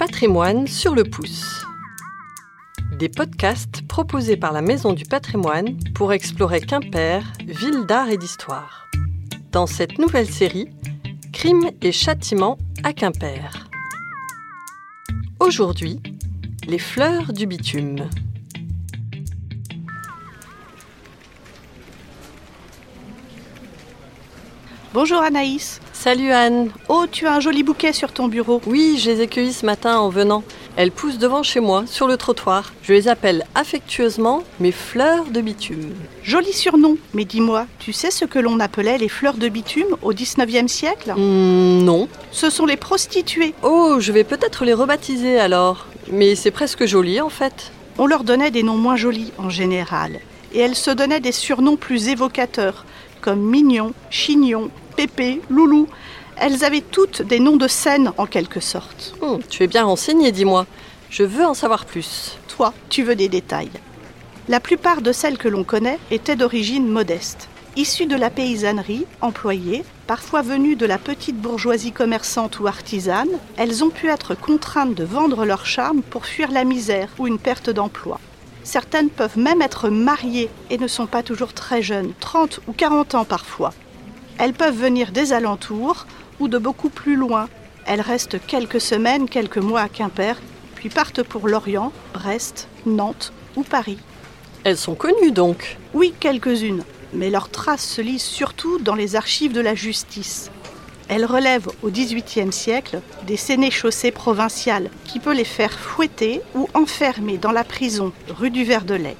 Patrimoine sur le pouce. Des podcasts proposés par la Maison du Patrimoine pour explorer Quimper, ville d'art et d'histoire. Dans cette nouvelle série, Crimes et châtiments à Quimper. Aujourd'hui, les fleurs du bitume. Bonjour Anaïs. Salut Anne. Oh, tu as un joli bouquet sur ton bureau. Oui, je les ai cueillis ce matin en venant. Elles poussent devant chez moi, sur le trottoir. Je les appelle affectueusement mes fleurs de bitume. Joli surnom, mais dis-moi, tu sais ce que l'on appelait les fleurs de bitume au 19e siècle? Hmm, non. Ce sont les prostituées. Oh, je vais peut-être les rebaptiser alors. Mais c'est presque joli en fait. On leur donnait des noms moins jolis en général, et elles se donnaient des surnoms plus évocateurs, comme Mignon, Chignon, Pépé, Loulou. Elles avaient toutes des noms de scènes en quelque sorte. Hmm, tu es bien renseigné, dis-moi. Je veux en savoir plus. Toi, tu veux des détails. La plupart de celles que l'on connaît étaient d'origine modeste. Issues de la paysannerie, employées, parfois venues de la petite bourgeoisie commerçante ou artisane, elles ont pu être contraintes de vendre leur charme pour fuir la misère ou une perte d'emploi. Certaines peuvent même être mariées et ne sont pas toujours très jeunes, 30 ou 40 ans parfois. Elles peuvent venir des alentours ou de beaucoup plus loin. Elles restent quelques semaines, quelques mois à Quimper, puis partent pour Lorient, Brest, Nantes ou Paris. Elles sont connues donc. Oui, quelques-unes, mais leurs traces se lisent surtout dans les archives de la justice. Elles relèvent au XVIIIe siècle des sénéchaussées provinciales qui peut les faire fouetter ou enfermer dans la prison rue du Ver-de-Lay.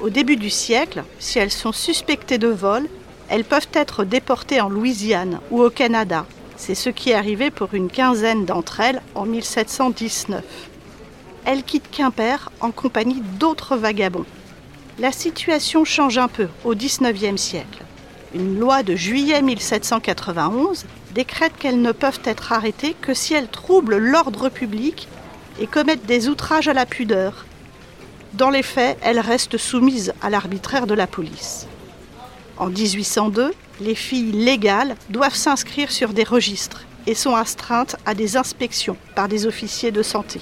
Au début du siècle, si elles sont suspectées de vol, elles peuvent être déportées en Louisiane ou au Canada. C'est ce qui est arrivé pour une quinzaine d'entre elles en 1719. Elles quittent Quimper en compagnie d'autres vagabonds. La situation change un peu au XIXe siècle. Une loi de juillet 1791 décrète qu'elles ne peuvent être arrêtées que si elles troublent l'ordre public et commettent des outrages à la pudeur. Dans les faits, elles restent soumises à l'arbitraire de la police. En 1802, les filles légales doivent s'inscrire sur des registres et sont astreintes à des inspections par des officiers de santé.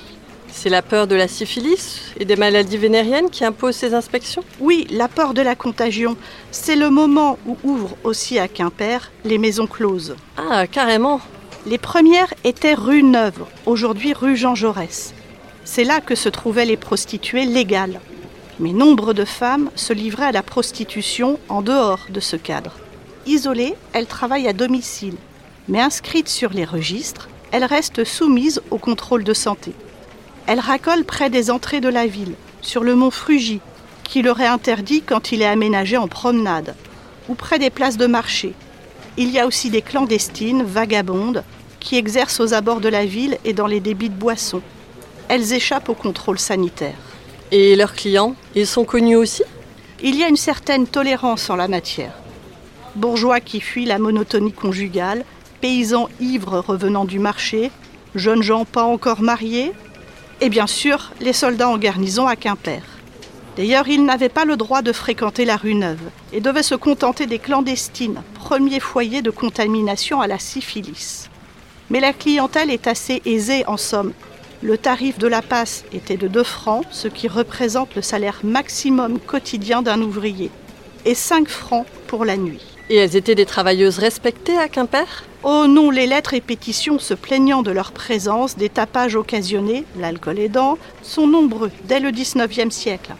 C'est la peur de la syphilis et des maladies vénériennes qui impose ces inspections? Oui, la peur de la contagion, c'est le moment où ouvrent aussi à Quimper les maisons closes. Ah, carrément. Les premières étaient rue Neuve, aujourd'hui rue Jean Jaurès. C'est là que se trouvaient les prostituées légales. Mais nombre de femmes se livraient à la prostitution en dehors de ce cadre. Isolées, elles travaillent à domicile, mais inscrites sur les registres, elles restent soumises au contrôle de santé. Elles racolent près des entrées de la ville, sur le mont Frugy, qui leur est interdit quand il est aménagé en promenade, ou près des places de marché. Il y a aussi des clandestines, vagabondes, qui exercent aux abords de la ville et dans les débits de boissons. Elles échappent au contrôle sanitaire. Et leurs clients, ils sont connus aussi? Il y a une certaine tolérance en la matière. Bourgeois qui fuient la monotonie conjugale, paysans ivres revenant du marché, jeunes gens pas encore mariés, et bien sûr les soldats en garnison à Quimper. D'ailleurs, ils n'avaient pas le droit de fréquenter la rue Neuve et devaient se contenter des clandestines, premier foyer de contamination à la syphilis. Mais la clientèle est assez aisée en somme. Le tarif de la passe était de 2 francs, ce qui représente le salaire maximum quotidien d'un ouvrier, et 5 francs pour la nuit. Et elles étaient des travailleuses respectées à Quimper? Oh non, les lettres et pétitions se plaignant de leur présence, des tapages occasionnés, l'alcool aidant, sont nombreux dès le XIXe siècle.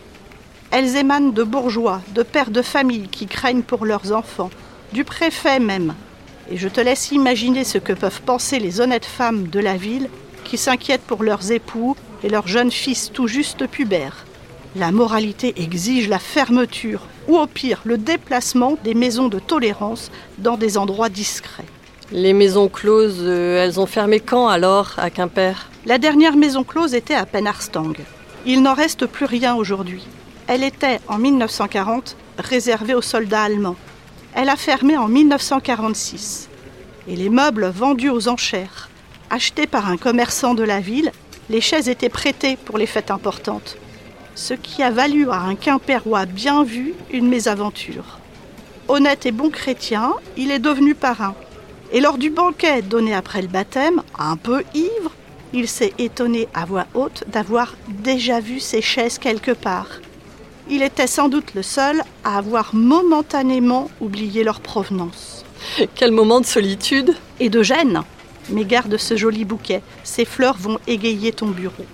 Elles émanent de bourgeois, de pères de famille qui craignent pour leurs enfants, du préfet même. Et je te laisse imaginer ce que peuvent penser les honnêtes femmes de la ville qui s'inquiètent pour leurs époux et leurs jeunes fils tout juste pubères. La moralité exige la fermeture ou au pire le déplacement des maisons de tolérance dans des endroits discrets. Les maisons closes, euh, elles ont fermé quand alors à Quimper? La dernière maison close était à Penarstang. Il n'en reste plus rien aujourd'hui. Elle était en 1940 réservée aux soldats allemands. Elle a fermé en 1946. Et les meubles vendus aux enchères, achetées par un commerçant de la ville, les chaises étaient prêtées pour les fêtes importantes. Ce qui a valu à un Quimpérois bien vu une mésaventure. Honnête et bon chrétien, il est devenu parrain. Et lors du banquet donné après le baptême, un peu ivre, il s'est étonné à voix haute d'avoir déjà vu ces chaises quelque part. Il était sans doute le seul à avoir momentanément oublié leur provenance. Quel moment de solitude Et de gêne mais garde ce joli bouquet, ces fleurs vont égayer ton bureau.